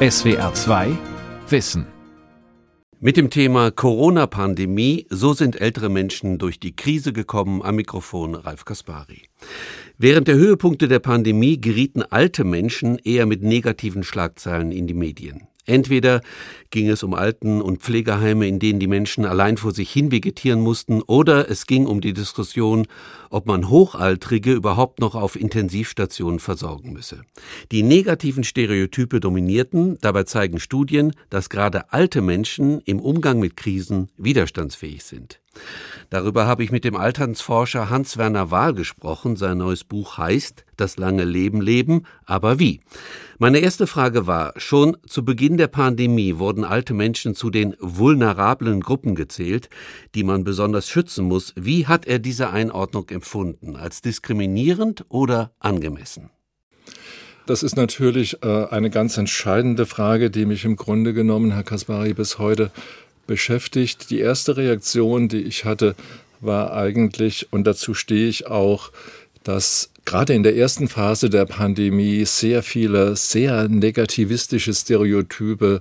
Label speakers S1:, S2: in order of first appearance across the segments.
S1: SWR 2 Wissen.
S2: Mit dem Thema Corona-Pandemie, so sind ältere Menschen durch die Krise gekommen, am Mikrofon Ralf Kaspari. Während der Höhepunkte der Pandemie gerieten alte Menschen eher mit negativen Schlagzeilen in die Medien. Entweder ging es um Alten- und Pflegeheime, in denen die Menschen allein vor sich hin vegetieren mussten, oder es ging um die Diskussion, ob man Hochaltrige überhaupt noch auf Intensivstationen versorgen müsse. Die negativen Stereotype dominierten, dabei zeigen Studien, dass gerade alte Menschen im Umgang mit Krisen widerstandsfähig sind. Darüber habe ich mit dem Alternsforscher Hans-Werner Wahl gesprochen. Sein neues Buch heißt Das lange Leben leben, aber wie? Meine erste Frage war, schon zu Beginn der Pandemie wurden alte Menschen zu den vulnerablen Gruppen gezählt, die man besonders schützen muss. Wie hat er diese Einordnung empfunden? Als diskriminierend oder angemessen?
S3: Das ist natürlich äh, eine ganz entscheidende Frage, die mich im Grunde genommen, Herr Kaspari, bis heute beschäftigt. Die erste Reaktion, die ich hatte, war eigentlich, und dazu stehe ich auch, dass gerade in der ersten Phase der Pandemie sehr viele sehr negativistische Stereotype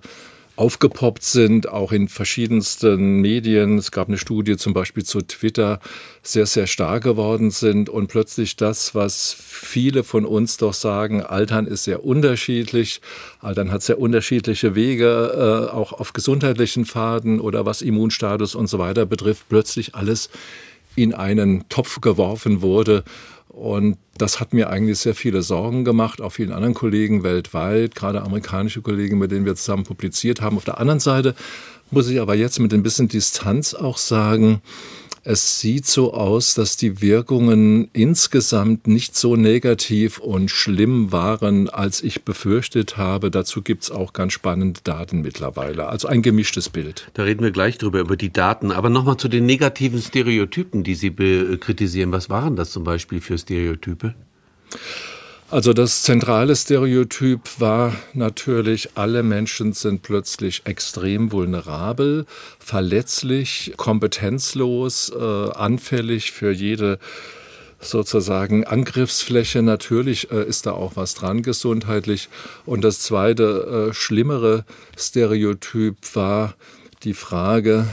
S3: aufgepoppt sind, auch in verschiedensten Medien. Es gab eine Studie zum Beispiel zu Twitter, sehr, sehr stark geworden sind und plötzlich das, was viele von uns doch sagen, Altern ist sehr unterschiedlich, Altern hat sehr unterschiedliche Wege, äh, auch auf gesundheitlichen Pfaden oder was Immunstatus und so weiter betrifft, plötzlich alles in einen Topf geworfen wurde und das hat mir eigentlich sehr viele Sorgen gemacht, auch vielen anderen Kollegen weltweit, gerade amerikanische Kollegen, mit denen wir zusammen publiziert haben. Auf der anderen Seite muss ich aber jetzt mit ein bisschen Distanz auch sagen, es sieht so aus, dass die Wirkungen insgesamt nicht so negativ und schlimm waren, als ich befürchtet habe. Dazu gibt es auch ganz spannende Daten mittlerweile. Also ein gemischtes Bild.
S2: Da reden wir gleich drüber, über die Daten. Aber nochmal zu den negativen Stereotypen, die Sie kritisieren. Was waren das zum Beispiel für Stereotype?
S3: Also das zentrale Stereotyp war natürlich, alle Menschen sind plötzlich extrem vulnerabel, verletzlich, kompetenzlos, äh, anfällig für jede sozusagen Angriffsfläche. Natürlich äh, ist da auch was dran gesundheitlich. Und das zweite, äh, schlimmere Stereotyp war die Frage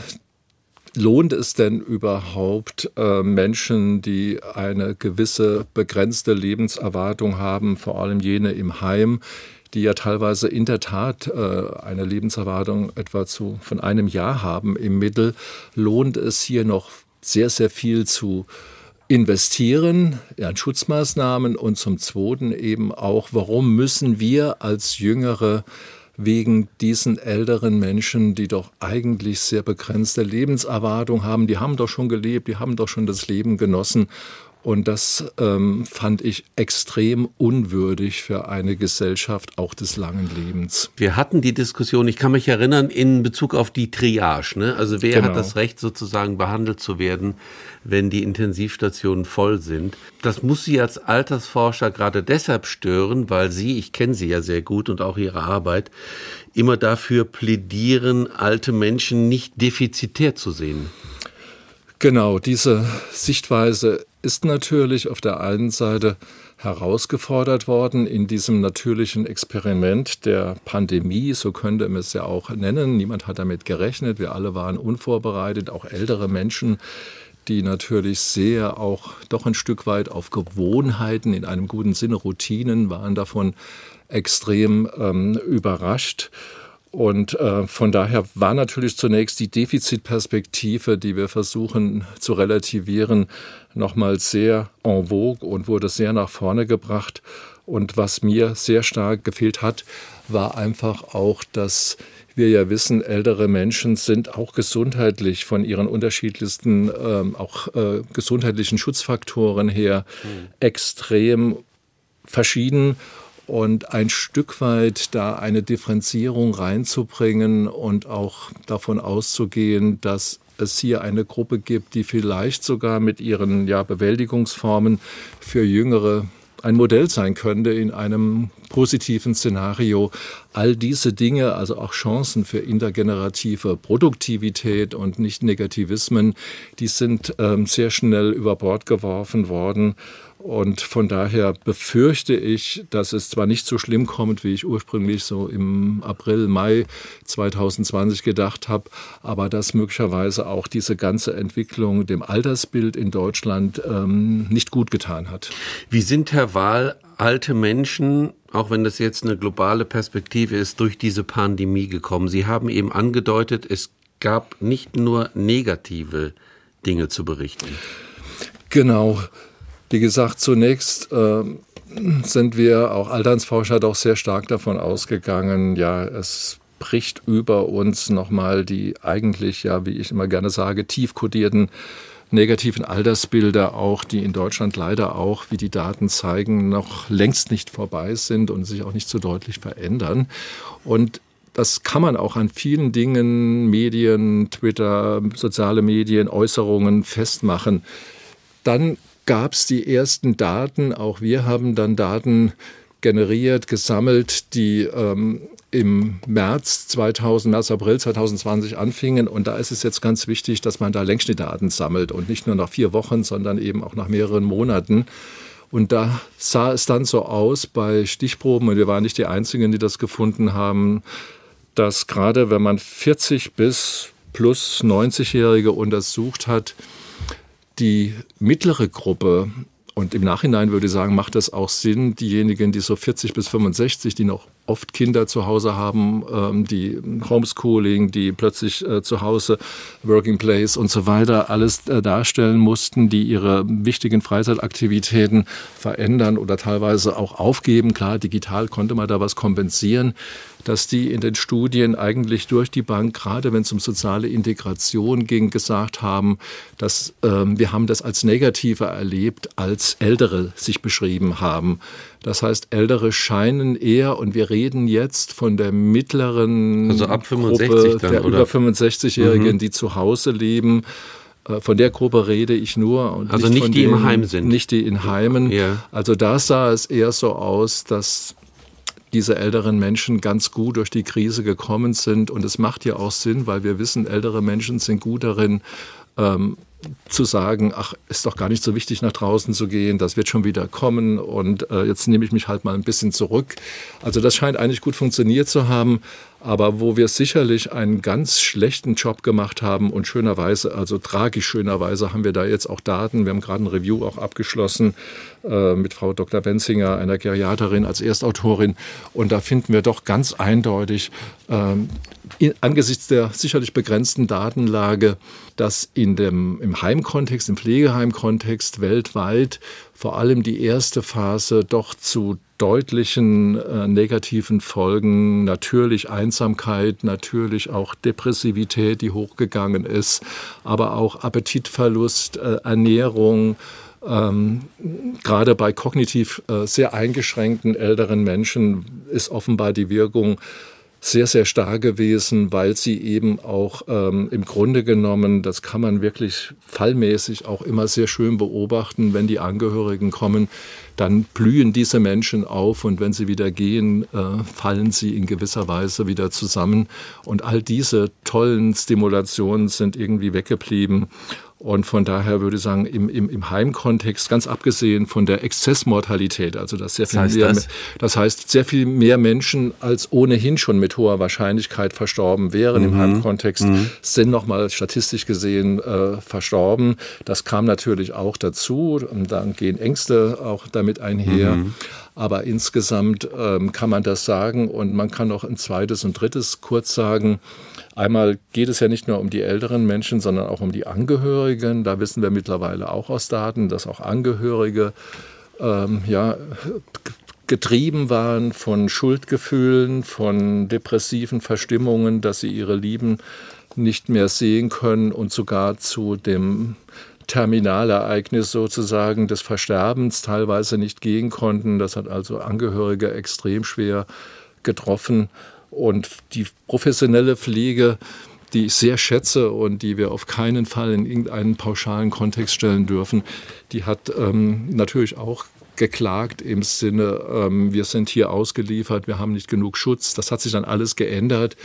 S3: lohnt es denn überhaupt äh, Menschen, die eine gewisse begrenzte Lebenserwartung haben, vor allem jene im Heim, die ja teilweise in der Tat äh, eine Lebenserwartung etwa zu, von einem Jahr haben im Mittel, lohnt es hier noch sehr, sehr viel zu investieren an Schutzmaßnahmen und zum Zweiten eben auch, warum müssen wir als Jüngere wegen diesen älteren Menschen, die doch eigentlich sehr begrenzte Lebenserwartung haben. Die haben doch schon gelebt, die haben doch schon das Leben genossen. Und das ähm, fand ich extrem unwürdig für eine Gesellschaft auch des langen Lebens.
S2: Wir hatten die Diskussion, ich kann mich erinnern, in Bezug auf die Triage. Ne? Also wer genau. hat das Recht, sozusagen behandelt zu werden, wenn die Intensivstationen voll sind? Das muss Sie als Altersforscher gerade deshalb stören, weil Sie, ich kenne Sie ja sehr gut und auch Ihre Arbeit, immer dafür plädieren, alte Menschen nicht defizitär zu sehen.
S3: Genau, diese Sichtweise ist natürlich auf der einen Seite herausgefordert worden in diesem natürlichen Experiment der Pandemie, so könnte man es ja auch nennen. Niemand hat damit gerechnet, wir alle waren unvorbereitet, auch ältere Menschen, die natürlich sehr auch doch ein Stück weit auf Gewohnheiten, in einem guten Sinne Routinen, waren davon extrem ähm, überrascht. Und äh, von daher war natürlich zunächst die Defizitperspektive, die wir versuchen zu relativieren, nochmal sehr en vogue und wurde sehr nach vorne gebracht. Und was mir sehr stark gefehlt hat, war einfach auch, dass wir ja wissen, ältere Menschen sind auch gesundheitlich von ihren unterschiedlichsten, ähm, auch äh, gesundheitlichen Schutzfaktoren her mhm. extrem verschieden und ein Stück weit da eine Differenzierung reinzubringen und auch davon auszugehen, dass es hier eine Gruppe gibt, die vielleicht sogar mit ihren ja, Bewältigungsformen für Jüngere ein Modell sein könnte in einem positiven Szenario. All diese Dinge, also auch Chancen für intergenerative Produktivität und nicht Negativismen, die sind ähm, sehr schnell über Bord geworfen worden. Und von daher befürchte ich, dass es zwar nicht so schlimm kommt, wie ich ursprünglich so im April, Mai 2020 gedacht habe, aber dass möglicherweise auch diese ganze Entwicklung dem Altersbild in Deutschland ähm, nicht gut getan hat.
S2: Wie sind, Herr Wahl, alte Menschen, auch wenn das jetzt eine globale Perspektive ist, durch diese Pandemie gekommen? Sie haben eben angedeutet, es gab nicht nur negative Dinge zu berichten.
S3: Genau. Wie gesagt, zunächst äh, sind wir, auch Alternsforscher, doch sehr stark davon ausgegangen, ja, es bricht über uns nochmal die eigentlich, ja, wie ich immer gerne sage, tief kodierten negativen Altersbilder auch, die in Deutschland leider auch, wie die Daten zeigen, noch längst nicht vorbei sind und sich auch nicht so deutlich verändern. Und das kann man auch an vielen Dingen, Medien, Twitter, soziale Medien, Äußerungen festmachen. Dann gab es die ersten Daten. Auch wir haben dann Daten generiert, gesammelt, die ähm, im März 2000, März, April 2020 anfingen. Und da ist es jetzt ganz wichtig, dass man da Längsschnittdaten sammelt und nicht nur nach vier Wochen, sondern eben auch nach mehreren Monaten. Und da sah es dann so aus bei Stichproben, und wir waren nicht die Einzigen, die das gefunden haben, dass gerade wenn man 40 bis plus 90-Jährige untersucht hat, die mittlere Gruppe, und im Nachhinein würde ich sagen, macht es auch Sinn, diejenigen, die so 40 bis 65, die noch oft Kinder zu Hause haben, ähm, die Homeschooling, die plötzlich äh, zu Hause Working Place und so weiter alles äh, darstellen mussten, die ihre wichtigen Freizeitaktivitäten verändern oder teilweise auch aufgeben. Klar, digital konnte man da was kompensieren dass die in den Studien eigentlich durch die Bank, gerade wenn es um soziale Integration ging, gesagt haben, dass ähm, wir haben das als negativer erlebt, als Ältere sich beschrieben haben. Das heißt, Ältere scheinen eher, und wir reden jetzt von der mittleren
S2: also ab 65
S3: Gruppe
S2: dann,
S3: der
S2: oder?
S3: über 65-Jährigen,
S2: Mhm.
S3: die zu Hause leben. Äh, Von der Gruppe rede ich nur. Und
S2: Also nicht
S3: von
S2: die im
S3: denen-
S2: Heim sind.
S3: Nicht die in Heimen.
S2: Ja.
S3: Also da sah es eher so aus, dass diese älteren Menschen ganz gut durch die Krise gekommen sind. Und es macht ja auch Sinn, weil wir wissen, ältere Menschen sind gut darin, ähm, zu sagen, ach, ist doch gar nicht so wichtig, nach draußen zu gehen, das wird schon wieder kommen und äh, jetzt nehme ich mich halt mal ein bisschen zurück. Also das scheint eigentlich gut funktioniert zu haben, aber wo wir sicherlich einen ganz schlechten Job gemacht haben und schönerweise, also tragisch schönerweise, haben wir da jetzt auch Daten. Wir haben gerade ein Review auch abgeschlossen äh, mit Frau Dr. Benzinger, einer Geriaterin als Erstautorin. Und da finden wir doch ganz eindeutig, ähm, in, angesichts der sicherlich begrenzten Datenlage, dass in dem, im Heimkontext, im Pflegeheimkontext weltweit vor allem die erste Phase doch zu deutlichen äh, negativen Folgen, natürlich Einsamkeit, natürlich auch Depressivität, die hochgegangen ist, aber auch Appetitverlust, äh, Ernährung, ähm, gerade bei kognitiv äh, sehr eingeschränkten älteren Menschen ist offenbar die Wirkung sehr, sehr stark gewesen, weil sie eben auch ähm, im Grunde genommen, das kann man wirklich fallmäßig auch immer sehr schön beobachten, wenn die Angehörigen kommen, dann blühen diese Menschen auf und wenn sie wieder gehen, äh, fallen sie in gewisser Weise wieder zusammen. Und all diese tollen Stimulationen sind irgendwie weggeblieben. Und von daher würde ich sagen, im, im, im Heimkontext, ganz abgesehen von der Exzessmortalität, also dass sehr viel
S2: heißt
S3: mehr,
S2: das?
S3: das heißt, sehr viel mehr Menschen als ohnehin schon mit hoher Wahrscheinlichkeit verstorben wären
S2: Mhm.
S3: im Heimkontext, sind nochmal statistisch gesehen äh, verstorben. Das kam natürlich auch dazu. Und dann gehen Ängste auch damit einher.
S2: Mhm.
S3: Aber insgesamt ähm, kann man das sagen und man kann noch ein zweites und drittes kurz sagen. Einmal geht es ja nicht nur um die älteren Menschen, sondern auch um die Angehörigen. Da wissen wir mittlerweile auch aus Daten, dass auch Angehörige ähm, ja, getrieben waren von Schuldgefühlen, von depressiven Verstimmungen, dass sie ihre Lieben nicht mehr sehen können und sogar zu dem Terminalereignis sozusagen des Versterbens teilweise nicht gehen konnten. Das hat also Angehörige extrem schwer getroffen. Und die professionelle Pflege, die ich sehr schätze und die wir auf keinen Fall in irgendeinen pauschalen Kontext stellen dürfen, die hat ähm, natürlich auch geklagt im Sinne, ähm, wir sind hier ausgeliefert, wir haben nicht genug Schutz. Das hat sich dann alles geändert.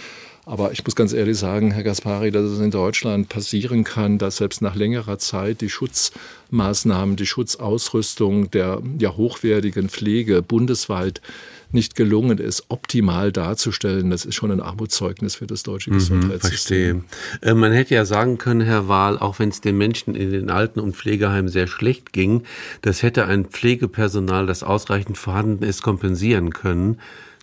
S3: Aber ich muss ganz ehrlich sagen, Herr Gaspari, dass es in Deutschland passieren kann, dass selbst nach längerer Zeit die Schutzmaßnahmen, die Schutzausrüstung der ja, hochwertigen Pflege bundesweit nicht gelungen ist, optimal darzustellen. Das ist schon ein Armutszeugnis für das deutsche mhm, Gesundheitssystem.
S2: Verstehe. Äh, man hätte ja sagen können, Herr Wahl, auch wenn es den Menschen in den Alten- und Pflegeheimen sehr schlecht ging, das hätte ein Pflegepersonal, das ausreichend vorhanden ist, kompensieren können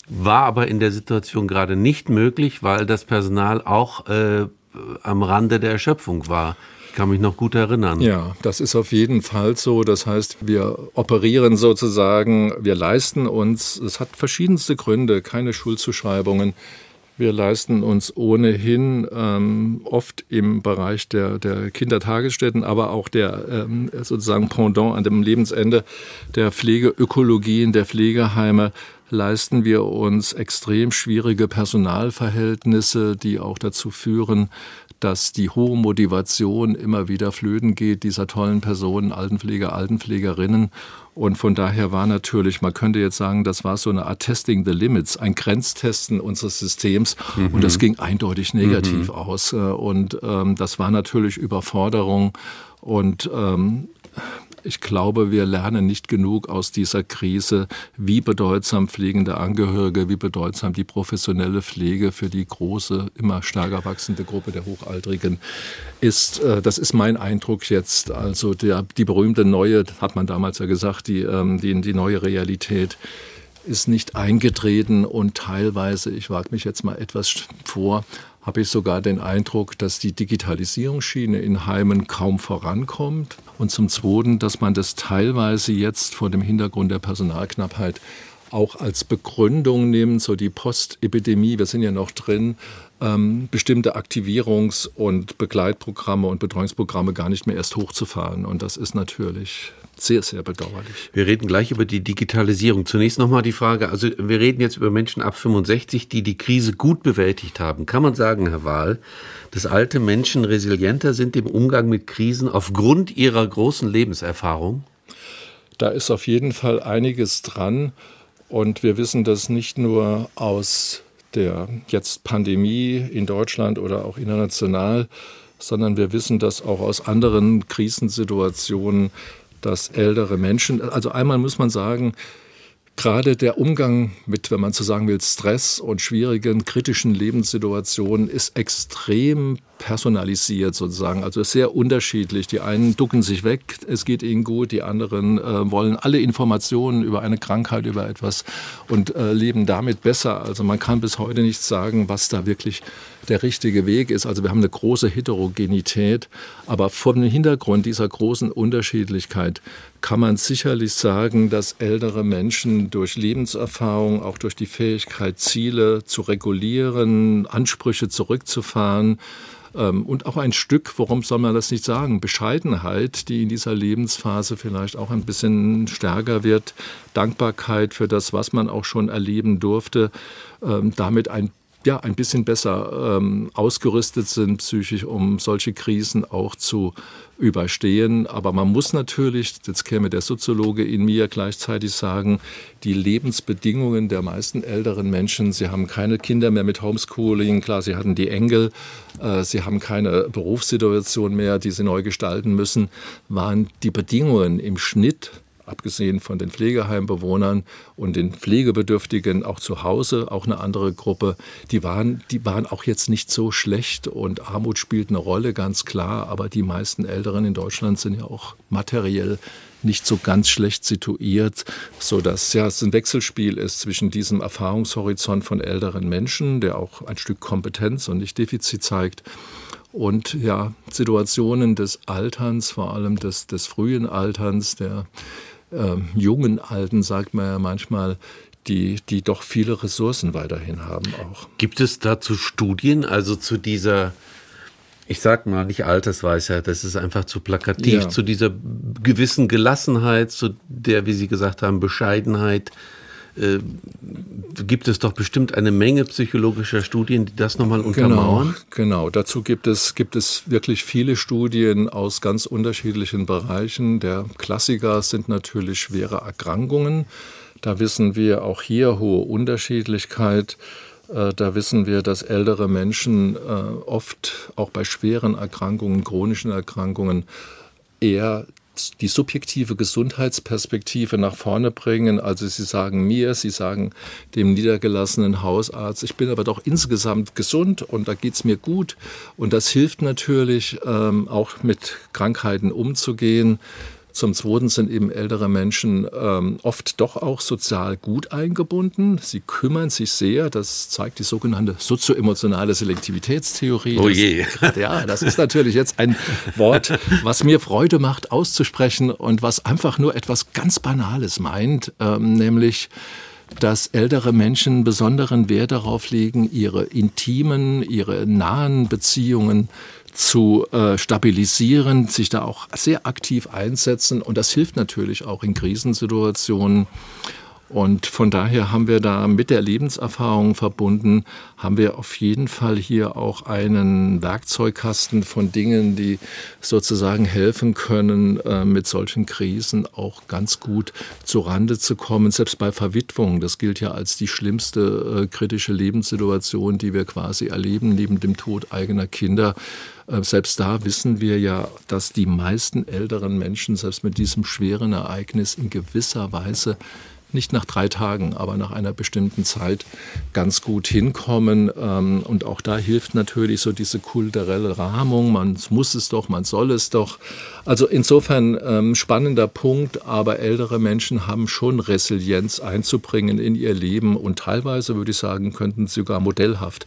S2: war aber in der Situation gerade nicht möglich, weil das Personal auch äh, am Rande der Erschöpfung war. Kann mich noch gut erinnern.
S3: Ja, das ist auf jeden Fall so. Das heißt, wir operieren sozusagen, wir leisten uns, es hat verschiedenste Gründe, keine Schuldzuschreibungen. Wir leisten uns ohnehin ähm, oft im Bereich der, der Kindertagesstätten, aber auch der ähm, sozusagen Pendant an dem Lebensende der Pflegeökologien, der Pflegeheime leisten wir uns extrem schwierige Personalverhältnisse, die auch dazu führen, dass die hohe Motivation immer wieder flöten geht dieser tollen Personen, Altenpfleger, Altenpflegerinnen. Und von daher war natürlich, man könnte jetzt sagen, das war so eine Art Testing the Limits, ein Grenztesten unseres Systems. Mhm. Und das ging eindeutig negativ mhm. aus. Und ähm, das war natürlich Überforderung. Und ähm, ich glaube, wir lernen nicht genug aus dieser Krise, wie bedeutsam pflegende Angehörige, wie bedeutsam die professionelle Pflege für die große, immer stärker wachsende Gruppe der Hochaltrigen ist. Äh, das ist mein Eindruck jetzt. Also der, die berühmte neue, hat man damals ja gesagt, die, ähm, die, die neue Realität ist nicht eingetreten und teilweise, ich wage mich jetzt mal etwas vor, habe ich sogar den Eindruck, dass die Digitalisierungsschiene in Heimen kaum vorankommt. Und zum Zweiten, dass man das teilweise jetzt vor dem Hintergrund der Personalknappheit auch als Begründung nimmt, so die Postepidemie, wir sind ja noch drin, ähm, bestimmte Aktivierungs- und Begleitprogramme und Betreuungsprogramme gar nicht mehr erst hochzufahren. Und das ist natürlich sehr, sehr bedauerlich.
S2: Wir reden gleich über die Digitalisierung. Zunächst nochmal die Frage, also wir reden jetzt über Menschen ab 65, die die Krise gut bewältigt haben. Kann man sagen, Herr Wahl, dass alte Menschen resilienter sind im Umgang mit Krisen aufgrund ihrer großen Lebenserfahrung?
S3: Da ist auf jeden Fall einiges dran. Und wir wissen das nicht nur aus der jetzt Pandemie in Deutschland oder auch international, sondern wir wissen das auch aus anderen Krisensituationen, dass ältere Menschen, also einmal muss man sagen, Gerade der Umgang mit, wenn man so sagen will, Stress und schwierigen, kritischen Lebenssituationen ist extrem personalisiert sozusagen, also sehr unterschiedlich. Die einen ducken sich weg, es geht ihnen gut, die anderen äh, wollen alle Informationen über eine Krankheit, über etwas und äh, leben damit besser. Also man kann bis heute nicht sagen, was da wirklich der richtige Weg ist. Also wir haben eine große Heterogenität, aber vor dem Hintergrund dieser großen Unterschiedlichkeit kann man sicherlich sagen, dass ältere Menschen durch Lebenserfahrung, auch durch die Fähigkeit, Ziele zu regulieren, Ansprüche zurückzufahren, ähm, und auch ein Stück, warum soll man das nicht sagen, Bescheidenheit, die in dieser Lebensphase vielleicht auch ein bisschen stärker wird, Dankbarkeit für das, was man auch schon erleben durfte, ähm, damit ein ja, ein bisschen besser ähm, ausgerüstet sind psychisch, um solche Krisen auch zu überstehen. Aber man muss natürlich, jetzt käme der Soziologe in mir gleichzeitig sagen, die Lebensbedingungen der meisten älteren Menschen, sie haben keine Kinder mehr mit Homeschooling, klar, sie hatten die Enkel, äh, sie haben keine Berufssituation mehr, die sie neu gestalten müssen, waren die Bedingungen im Schnitt abgesehen von den Pflegeheimbewohnern und den Pflegebedürftigen auch zu Hause, auch eine andere Gruppe, die waren, die waren auch jetzt nicht so schlecht und Armut spielt eine Rolle, ganz klar, aber die meisten Älteren in Deutschland sind ja auch materiell nicht so ganz schlecht situiert, so dass ja es ein Wechselspiel ist zwischen diesem Erfahrungshorizont von älteren Menschen, der auch ein Stück Kompetenz und nicht Defizit zeigt, und ja, Situationen des Alterns, vor allem des, des frühen Alterns, der äh, jungen Alten, sagt man ja manchmal, die, die doch viele Ressourcen weiterhin haben auch.
S2: Gibt es dazu Studien, also zu dieser, ich sag mal nicht Altersweisheit, das ist einfach zu plakativ, ja. zu dieser gewissen Gelassenheit, zu der, wie Sie gesagt haben, Bescheidenheit, äh, gibt es doch bestimmt eine Menge psychologischer Studien, die das nochmal genau, untermauern.
S3: Genau, genau, dazu gibt es, gibt es wirklich viele Studien aus ganz unterschiedlichen Bereichen. Der Klassiker sind natürlich schwere Erkrankungen. Da wissen wir auch hier hohe Unterschiedlichkeit. Äh, da wissen wir, dass ältere Menschen äh, oft auch bei schweren Erkrankungen, chronischen Erkrankungen eher die subjektive Gesundheitsperspektive nach vorne bringen. Also sie sagen mir, sie sagen dem niedergelassenen Hausarzt, ich bin aber doch insgesamt gesund und da geht es mir gut. Und das hilft natürlich ähm, auch mit Krankheiten umzugehen. Zum Zweiten sind eben ältere Menschen ähm, oft doch auch sozial gut eingebunden. Sie kümmern sich sehr. Das zeigt die sogenannte sozioemotionale Selektivitätstheorie.
S2: Oh je.
S3: Das, ja, das ist natürlich jetzt ein Wort, was mir Freude macht auszusprechen und was einfach nur etwas ganz Banales meint, ähm, nämlich dass ältere Menschen besonderen Wert darauf legen, ihre intimen, ihre nahen Beziehungen zu äh, stabilisieren, sich da auch sehr aktiv einsetzen. Und das hilft natürlich auch in Krisensituationen. Und von daher haben wir da mit der Lebenserfahrung verbunden, haben wir auf jeden Fall hier auch einen Werkzeugkasten von Dingen, die sozusagen helfen können, äh, mit solchen Krisen auch ganz gut zu Rande zu kommen. Selbst bei Verwitwung, das gilt ja als die schlimmste äh, kritische Lebenssituation, die wir quasi erleben, neben dem Tod eigener Kinder. Äh, selbst da wissen wir ja, dass die meisten älteren Menschen selbst mit diesem schweren Ereignis in gewisser Weise nicht nach drei Tagen, aber nach einer bestimmten Zeit ganz gut hinkommen. Ähm, und auch da hilft natürlich so diese kulturelle Rahmung. Man muss es doch, man soll es doch. Also insofern ähm, spannender Punkt, aber ältere Menschen haben schon Resilienz einzubringen in ihr Leben und teilweise würde ich sagen, könnten sie sogar modellhaft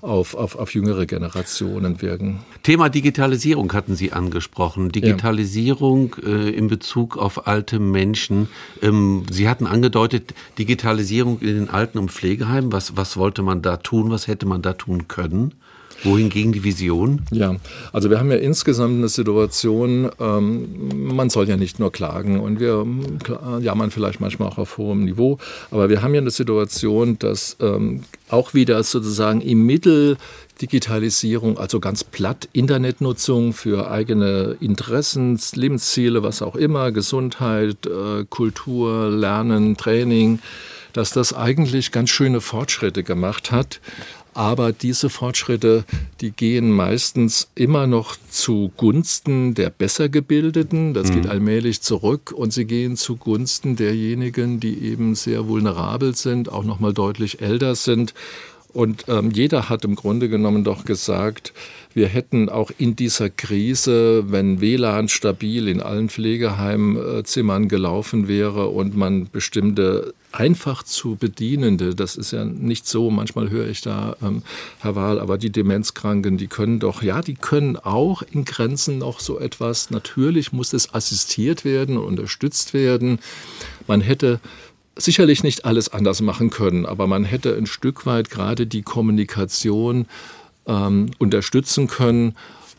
S3: auf, auf, auf jüngere Generationen wirken.
S2: Thema Digitalisierung hatten Sie angesprochen. Digitalisierung ja. äh, in Bezug auf alte Menschen. Ähm, Sie hatten angedeutet, Digitalisierung in den Alten- und Pflegeheimen. Was, was wollte man da tun? Was hätte man da tun können? Wohin ging die Vision?
S3: Ja, also wir haben ja insgesamt eine Situation, ähm, man soll ja nicht nur klagen und wir jammern vielleicht manchmal auch auf hohem Niveau, aber wir haben ja eine Situation, dass ähm, auch wieder sozusagen im Mittel Digitalisierung, also ganz platt Internetnutzung für eigene Interessen, Lebensziele, was auch immer, Gesundheit, äh, Kultur, Lernen, Training, dass das eigentlich ganz schöne Fortschritte gemacht hat. Aber diese Fortschritte, die gehen meistens immer noch zugunsten der besser gebildeten. Das mhm. geht allmählich zurück und sie gehen zugunsten derjenigen, die eben sehr vulnerabel sind, auch noch mal deutlich älter sind. Und ähm, jeder hat im Grunde genommen doch gesagt, wir hätten auch in dieser Krise, wenn WLAN stabil in allen Pflegeheimzimmern gelaufen wäre und man bestimmte einfach zu bedienende, das ist ja nicht so, manchmal höre ich da, ähm, Herr Wahl, aber die Demenzkranken, die können doch, ja, die können auch in Grenzen noch so etwas. Natürlich muss es assistiert werden, unterstützt werden. Man hätte sicherlich nicht alles anders machen können, aber man hätte ein Stück weit gerade die Kommunikation ähm, unterstützen können.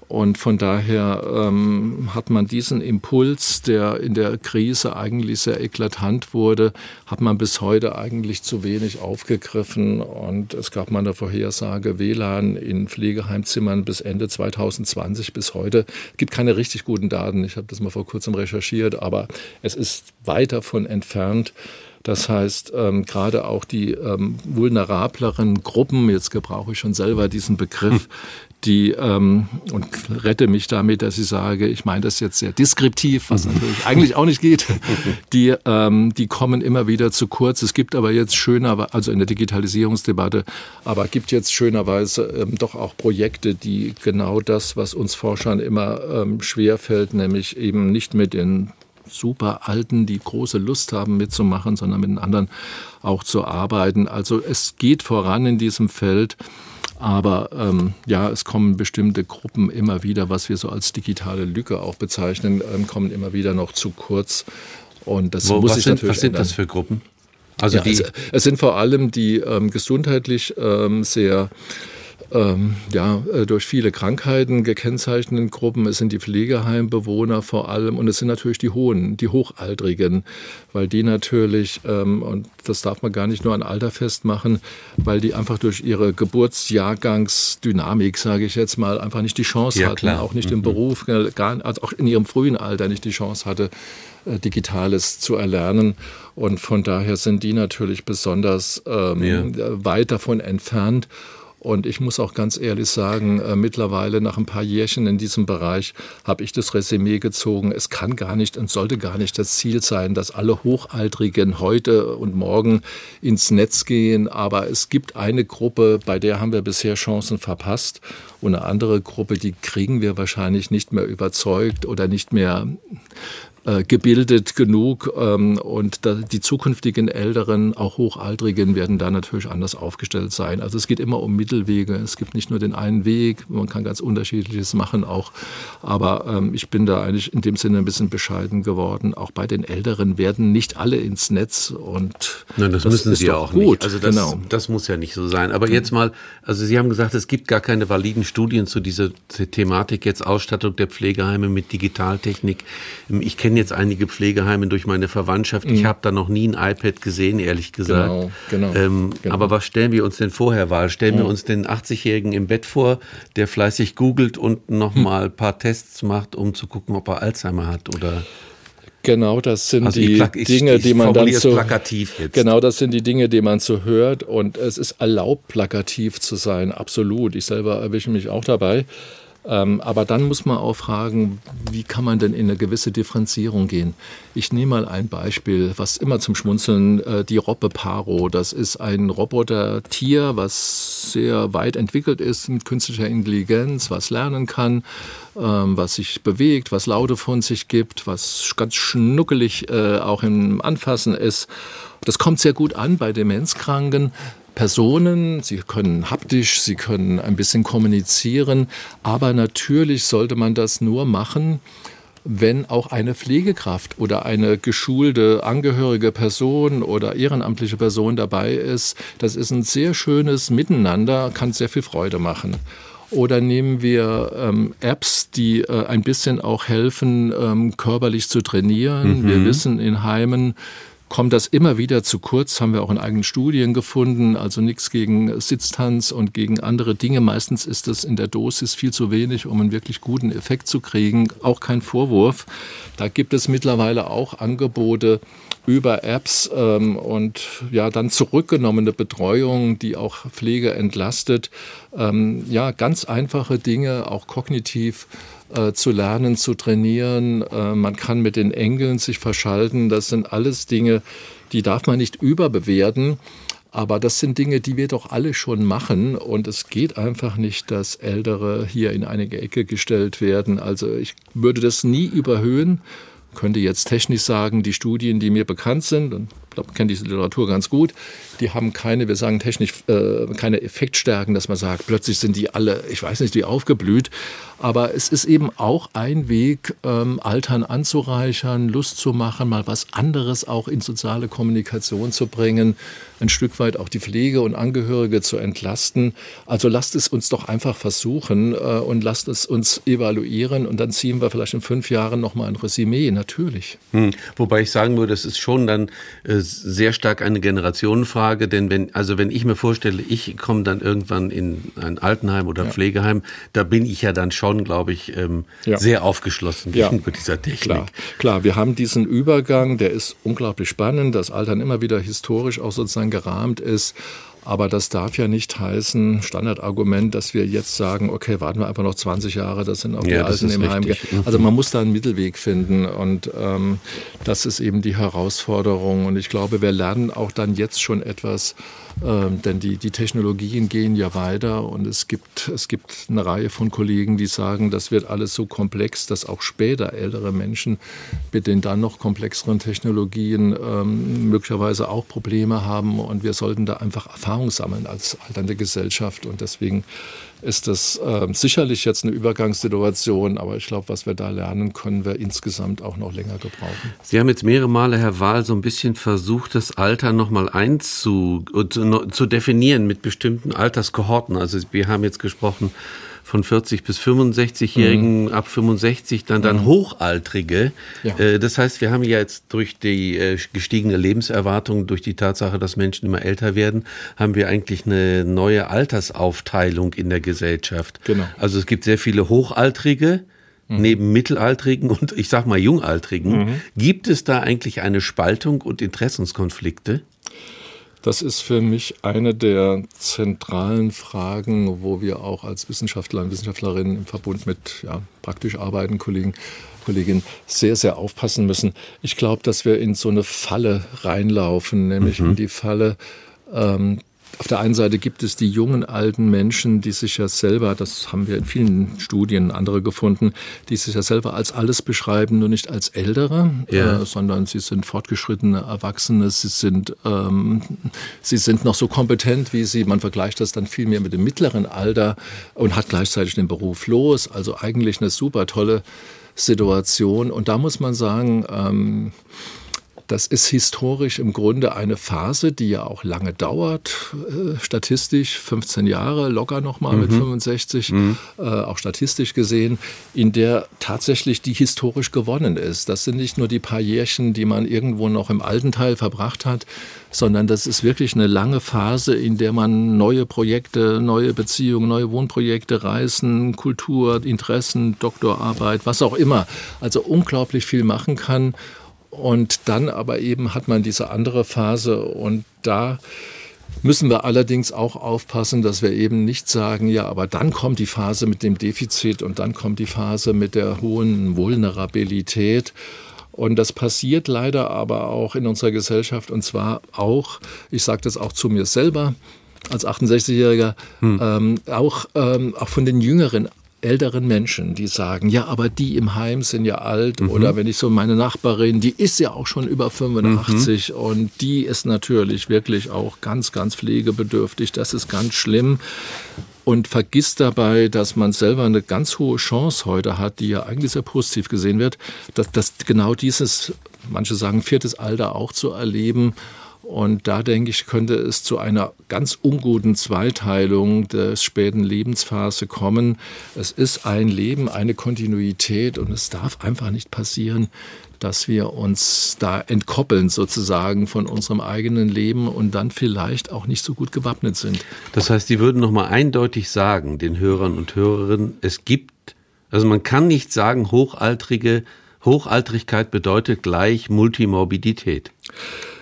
S3: Und von daher ähm, hat man diesen Impuls, der in der Krise eigentlich sehr eklatant wurde, hat man bis heute eigentlich zu wenig aufgegriffen. Und es gab mal eine Vorhersage, WLAN in Pflegeheimzimmern bis Ende 2020 bis heute. Es gibt keine richtig guten Daten. Ich habe das mal vor kurzem recherchiert, aber es ist weit davon entfernt. Das heißt, ähm, gerade auch die ähm, vulnerableren Gruppen, jetzt gebrauche ich schon selber diesen Begriff, hm. die, ähm, und rette mich damit, dass ich sage, ich meine das jetzt sehr deskriptiv, was natürlich eigentlich auch nicht geht, die, ähm, die kommen immer wieder zu kurz. Es gibt aber jetzt schöner, also in der Digitalisierungsdebatte, aber gibt jetzt schönerweise ähm, doch auch Projekte, die genau das, was uns Forschern immer ähm, schwerfällt, nämlich eben nicht mit den super Alten, die große Lust haben mitzumachen, sondern mit den anderen auch zu arbeiten. Also es geht voran in diesem Feld. Aber ähm, ja, es kommen bestimmte Gruppen immer wieder, was wir so als digitale Lücke auch bezeichnen, ähm, kommen immer wieder noch zu kurz. Und das Wo, muss
S2: sind,
S3: natürlich
S2: Was sind ändern. das für Gruppen?
S3: Also ja, die es, es, sind vor allem die ähm, gesundheitlich ähm, sehr ähm, ja, äh, durch viele Krankheiten gekennzeichneten Gruppen. Es sind die Pflegeheimbewohner vor allem und es sind natürlich die Hohen, die Hochaltrigen, weil die natürlich, ähm, und das darf man gar nicht nur an Alter festmachen, weil die einfach durch ihre Geburtsjahrgangsdynamik, sage ich jetzt mal, einfach nicht die Chance ja, hatten, klar. auch nicht mhm. im Beruf, äh, gar, also auch in ihrem frühen Alter nicht die Chance hatte, äh, Digitales zu erlernen. Und von daher sind die natürlich besonders ähm, ja. weit davon entfernt. Und ich muss auch ganz ehrlich sagen, äh, mittlerweile nach ein paar Jährchen in diesem Bereich habe ich das Resümee gezogen. Es kann gar nicht und sollte gar nicht das Ziel sein, dass alle Hochaltrigen heute und morgen ins Netz gehen. Aber es gibt eine Gruppe, bei der haben wir bisher Chancen verpasst. Und eine andere Gruppe, die kriegen wir wahrscheinlich nicht mehr überzeugt oder nicht mehr gebildet genug ähm, und da, die zukünftigen Älteren, auch Hochaltrigen, werden da natürlich anders aufgestellt sein. Also es geht immer um Mittelwege. Es gibt nicht nur den einen Weg, man kann ganz unterschiedliches machen auch. Aber ähm, ich bin da eigentlich in dem Sinne ein bisschen bescheiden geworden. Auch bei den Älteren werden nicht alle ins Netz und
S2: Nein, das, das müssen sie ja auch gut. nicht. Also das, genau. das muss ja nicht so sein. Aber jetzt mal, also Sie haben gesagt, es gibt gar keine validen Studien zu dieser Thematik jetzt Ausstattung der Pflegeheime mit Digitaltechnik. Ich kenne jetzt einige Pflegeheime durch meine Verwandtschaft. Mhm. Ich habe da noch nie ein iPad gesehen, ehrlich gesagt. Genau, genau, ähm, genau. Aber was stellen wir uns denn vorher wahr? Stellen mhm. wir uns den 80-Jährigen im Bett vor, der fleißig googelt und nochmal mhm. ein paar Tests macht, um zu gucken, ob er Alzheimer hat oder
S3: Genau, das sind also die ich, Dinge, ich, die man dann so plakativ jetzt. Genau, das sind die Dinge, die man so hört und es ist erlaubt plakativ zu sein, absolut. Ich selber erwische mich auch dabei. Ähm, aber dann muss man auch fragen, wie kann man denn in eine gewisse Differenzierung gehen? Ich nehme mal ein Beispiel, was immer zum Schmunzeln, äh, die Robbe Paro. Das ist ein Roboter-Tier, was sehr weit entwickelt ist mit künstlicher Intelligenz, was lernen kann, ähm, was sich bewegt, was Laute von sich gibt, was ganz schnuckelig äh, auch im Anfassen ist. Das kommt sehr gut an bei Demenzkranken. Personen, sie können haptisch, sie können ein bisschen kommunizieren, aber natürlich sollte man das nur machen, wenn auch eine Pflegekraft oder eine geschulte angehörige Person oder ehrenamtliche Person dabei ist. Das ist ein sehr schönes Miteinander, kann sehr viel Freude machen. Oder nehmen wir ähm, Apps, die äh, ein bisschen auch helfen, ähm, körperlich zu trainieren. Mhm. Wir wissen in Heimen, kommt das immer wieder zu kurz, haben wir auch in eigenen Studien gefunden. Also nichts gegen Sitztanz und gegen andere Dinge. Meistens ist das in der Dosis viel zu wenig, um einen wirklich guten Effekt zu kriegen. Auch kein Vorwurf. Da gibt es mittlerweile auch Angebote über Apps ähm, und ja dann zurückgenommene Betreuung, die auch Pflege entlastet. Ähm, ja, ganz einfache Dinge, auch kognitiv äh, zu lernen, zu trainieren. Äh, man kann mit den Engeln sich verschalten. Das sind alles Dinge, die darf man nicht überbewerten. Aber das sind Dinge, die wir doch alle schon machen. Und es geht einfach nicht, dass Ältere hier in eine Ecke gestellt werden. Also ich würde das nie überhöhen. Könnte jetzt technisch sagen, die Studien, die mir bekannt sind, und glaube, kenne diese Literatur ganz gut, die haben keine, wir sagen technisch, äh, keine Effektstärken, dass man sagt, plötzlich sind die alle, ich weiß nicht, wie aufgeblüht. Aber es ist eben auch ein Weg, ähm, Altern anzureichern, Lust zu machen, mal was anderes auch in soziale Kommunikation zu bringen, ein Stück weit auch die Pflege und Angehörige zu entlasten. Also lasst es uns doch einfach versuchen äh, und lasst es uns evaluieren und dann ziehen wir vielleicht in fünf Jahren nochmal ein Resümee, natürlich.
S2: Hm. Wobei ich sagen würde, das ist schon dann äh, sehr stark eine Generationenfrage, denn wenn, also wenn ich mir vorstelle, ich komme dann irgendwann in ein Altenheim oder ja. Pflegeheim, da bin ich ja dann schon, glaube ich, ähm, ja. sehr aufgeschlossen
S3: ja. gegenüber dieser Technik. Klar. Klar, wir haben diesen Übergang, der ist unglaublich spannend, das Altern immer wieder historisch auch sozusagen gerahmt ist. Aber das darf ja nicht heißen, Standardargument, dass wir jetzt sagen, okay, warten wir einfach noch 20 Jahre, das sind auch die ja, Alten im Heim. Mhm. Also man muss da einen Mittelweg finden und ähm, das ist eben die Herausforderung. Und ich glaube, wir lernen auch dann jetzt schon etwas ähm, denn die, die Technologien gehen ja weiter und es gibt, es gibt eine Reihe von Kollegen, die sagen, das wird alles so komplex, dass auch später ältere Menschen mit den dann noch komplexeren Technologien ähm, möglicherweise auch Probleme haben und wir sollten da einfach Erfahrung sammeln als alternde Gesellschaft. Und deswegen ist das äh, sicherlich jetzt eine Übergangssituation, aber ich glaube, was wir da lernen, können wir insgesamt auch noch länger gebrauchen.
S2: Sie haben jetzt mehrere Male, Herr Wahl, so ein bisschen versucht, das Alter nochmal einzu zu, zu definieren mit bestimmten Alterskohorten. Also wir haben jetzt gesprochen von 40 bis 65-Jährigen, mhm. ab 65 dann dann mhm. Hochaltrige. Ja. Äh, das heißt, wir haben ja jetzt durch die äh, gestiegene Lebenserwartung, durch die Tatsache, dass Menschen immer älter werden, haben wir eigentlich eine neue Altersaufteilung in der Gesellschaft. Genau. Also es gibt sehr viele Hochaltrige. Mhm. Neben Mittelaltrigen und ich sag mal Jungaltrigen, mhm. gibt es da eigentlich eine Spaltung und Interessenskonflikte?
S3: Das ist für mich eine der zentralen Fragen, wo wir auch als Wissenschaftler und Wissenschaftlerinnen im Verbund mit ja, praktisch arbeitenden Kollegen, Kolleginnen sehr, sehr aufpassen müssen. Ich glaube, dass wir in so eine Falle reinlaufen, nämlich mhm. in die Falle ähm, auf der einen Seite gibt es die jungen alten Menschen, die sich ja selber, das haben wir in vielen Studien andere gefunden, die sich ja selber als alles beschreiben, nur nicht als Ältere, ja. äh, sondern sie sind fortgeschrittene Erwachsene, sie sind, ähm, sie sind noch so kompetent, wie sie, man vergleicht das dann viel mehr mit dem mittleren Alter und hat gleichzeitig den Beruf los. Also eigentlich eine super tolle Situation. Und da muss man sagen, ähm, das ist historisch im Grunde eine Phase, die ja auch lange dauert, äh, statistisch 15 Jahre, locker nochmal mhm. mit 65, mhm. äh, auch statistisch gesehen, in der tatsächlich die historisch gewonnen ist. Das sind nicht nur die paar Jährchen, die man irgendwo noch im alten Teil verbracht hat, sondern das ist wirklich eine lange Phase, in der man neue Projekte, neue Beziehungen, neue Wohnprojekte, Reisen, Kultur, Interessen, Doktorarbeit, was auch immer, also unglaublich viel machen kann und dann aber eben hat man diese andere Phase und da müssen wir allerdings auch aufpassen, dass wir eben nicht sagen, ja, aber dann kommt die Phase mit dem Defizit und dann kommt die Phase mit der hohen Vulnerabilität. Und das passiert leider aber auch in unserer Gesellschaft und zwar auch, ich sage das auch zu mir selber, als 68-Jähriger, hm. ähm, auch, ähm, auch von den Jüngeren älteren Menschen, die sagen, ja, aber die im Heim sind ja alt. Mhm. Oder wenn ich so meine Nachbarin, die ist ja auch schon über 85 mhm. und die ist natürlich wirklich auch ganz, ganz pflegebedürftig. Das ist ganz schlimm. Und vergisst dabei, dass man selber eine ganz hohe Chance heute hat, die ja eigentlich sehr positiv gesehen wird, dass, dass genau dieses, manche sagen viertes Alter auch zu erleben und da denke ich, könnte es zu einer ganz unguten Zweiteilung der späten Lebensphase kommen. Es ist ein Leben, eine Kontinuität und es darf einfach nicht passieren, dass wir uns da entkoppeln sozusagen von unserem eigenen Leben und dann vielleicht auch nicht so gut gewappnet sind.
S2: Das heißt, Sie würden noch mal eindeutig sagen den Hörern und Hörerinnen, es gibt also man kann nicht sagen, hochaltrige Hochaltrigkeit bedeutet gleich Multimorbidität.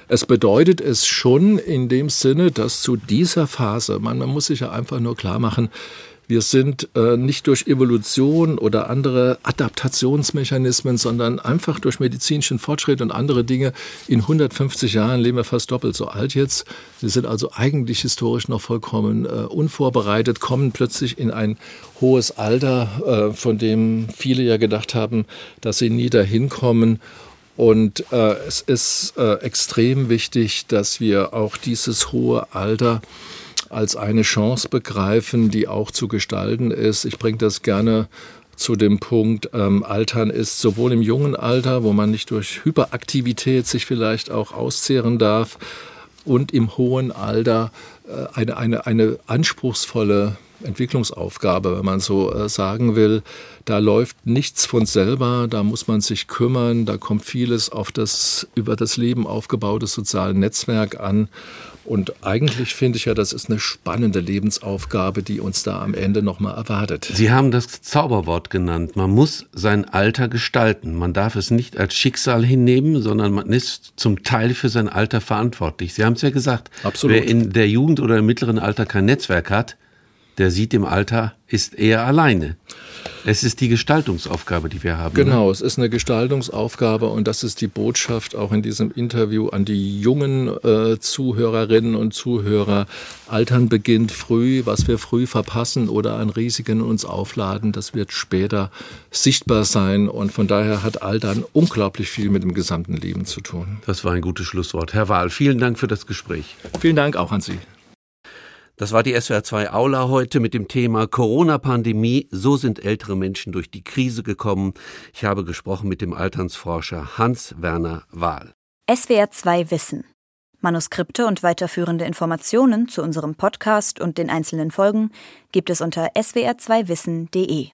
S3: Es bedeutet es schon in dem Sinne, dass zu dieser Phase, man, man muss sich ja einfach nur klar machen, wir sind äh, nicht durch Evolution oder andere Adaptationsmechanismen, sondern einfach durch medizinischen Fortschritt und andere Dinge. In 150 Jahren leben wir fast doppelt so alt jetzt. Wir sind also eigentlich historisch noch vollkommen äh, unvorbereitet, kommen plötzlich in ein hohes Alter, äh, von dem viele ja gedacht haben, dass sie nie dahin kommen. Und äh, es ist äh, extrem wichtig, dass wir auch dieses hohe Alter als eine Chance begreifen, die auch zu gestalten ist. Ich bringe das gerne zu dem Punkt, ähm, Altern ist sowohl im jungen Alter, wo man nicht durch Hyperaktivität sich vielleicht auch auszehren darf, und im hohen Alter äh, eine, eine, eine anspruchsvolle Entwicklungsaufgabe, wenn man so äh, sagen will. Da läuft nichts von selber, da muss man sich kümmern, da kommt vieles auf das über das Leben aufgebaute soziale Netzwerk an. Und eigentlich finde ich ja, das ist eine spannende Lebensaufgabe, die uns da am Ende nochmal erwartet.
S2: Sie haben das Zauberwort genannt. Man muss sein Alter gestalten. Man darf es nicht als Schicksal hinnehmen, sondern man ist zum Teil für sein Alter verantwortlich. Sie haben es ja gesagt. Absolut. Wer in der Jugend oder im mittleren Alter kein Netzwerk hat, der sieht im Alter, ist eher alleine. Es ist die Gestaltungsaufgabe, die wir haben.
S3: Genau, ne? es ist eine Gestaltungsaufgabe und das ist die Botschaft auch in diesem Interview an die jungen äh, Zuhörerinnen und Zuhörer. Altern beginnt früh, was wir früh verpassen oder an Risiken uns aufladen, das wird später sichtbar sein und von daher hat Altern unglaublich viel mit dem gesamten Leben zu tun.
S2: Das war ein gutes Schlusswort. Herr Wahl, vielen Dank für das Gespräch.
S3: Vielen Dank auch an Sie.
S2: Das war die SWR 2 Aula heute mit dem Thema Corona-Pandemie. So sind ältere Menschen durch die Krise gekommen. Ich habe gesprochen mit dem Alternsforscher Hans-Werner Wahl.
S4: SWR 2 Wissen. Manuskripte und weiterführende Informationen zu unserem Podcast und den einzelnen Folgen gibt es unter swr2wissen.de.